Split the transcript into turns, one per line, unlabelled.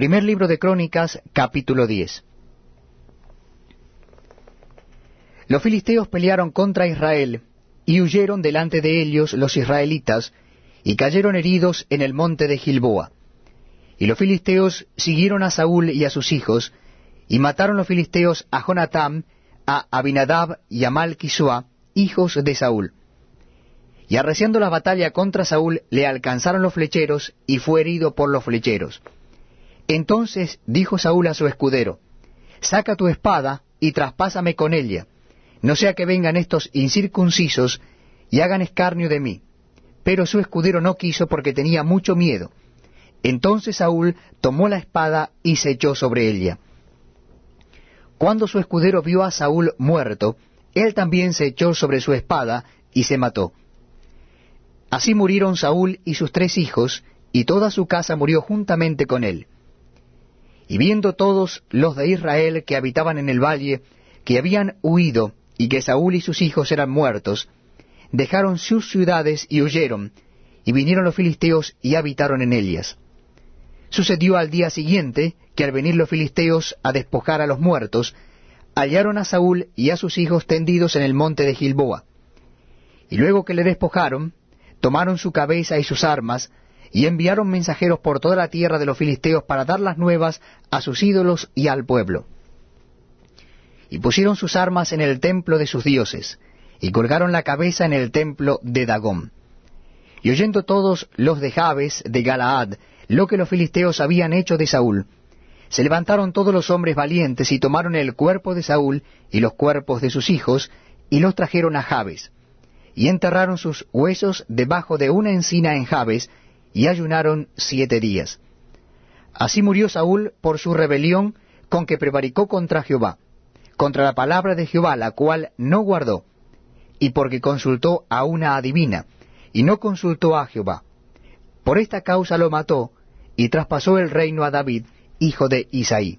Primer libro de Crónicas, capítulo 10. Los filisteos pelearon contra Israel, y huyeron delante de ellos los israelitas, y cayeron heridos en el monte de Gilboa. Y los filisteos siguieron a Saúl y a sus hijos, y mataron los filisteos a Jonatam, a Abinadab y a Malquisua, hijos de Saúl. Y arreciando la batalla contra Saúl, le alcanzaron los flecheros, y fue herido por los flecheros. Entonces dijo Saúl a su escudero, Saca tu espada y traspásame con ella, no sea que vengan estos incircuncisos y hagan escarnio de mí. Pero su escudero no quiso porque tenía mucho miedo. Entonces Saúl tomó la espada y se echó sobre ella. Cuando su escudero vio a Saúl muerto, él también se echó sobre su espada y se mató. Así murieron Saúl y sus tres hijos, y toda su casa murió juntamente con él. Y viendo todos los de Israel que habitaban en el valle, que habían huido, y que Saúl y sus hijos eran muertos, dejaron sus ciudades y huyeron, y vinieron los filisteos y habitaron en ellas. Sucedió al día siguiente que al venir los filisteos a despojar a los muertos, hallaron a Saúl y a sus hijos tendidos en el monte de Gilboa. Y luego que le despojaron, tomaron su cabeza y sus armas, y enviaron mensajeros por toda la tierra de los filisteos para dar las nuevas a sus ídolos y al pueblo. Y pusieron sus armas en el templo de sus dioses, y colgaron la cabeza en el templo de Dagón. Y oyendo todos los de Jabes de Galaad lo que los filisteos habían hecho de Saúl, se levantaron todos los hombres valientes y tomaron el cuerpo de Saúl y los cuerpos de sus hijos, y los trajeron a Jabes, y enterraron sus huesos debajo de una encina en Jabes, y ayunaron siete días. Así murió Saúl por su rebelión con que prevaricó contra Jehová, contra la palabra de Jehová, la cual no guardó, y porque consultó a una adivina, y no consultó a Jehová. Por esta causa lo mató, y traspasó el reino a David, hijo de Isaí.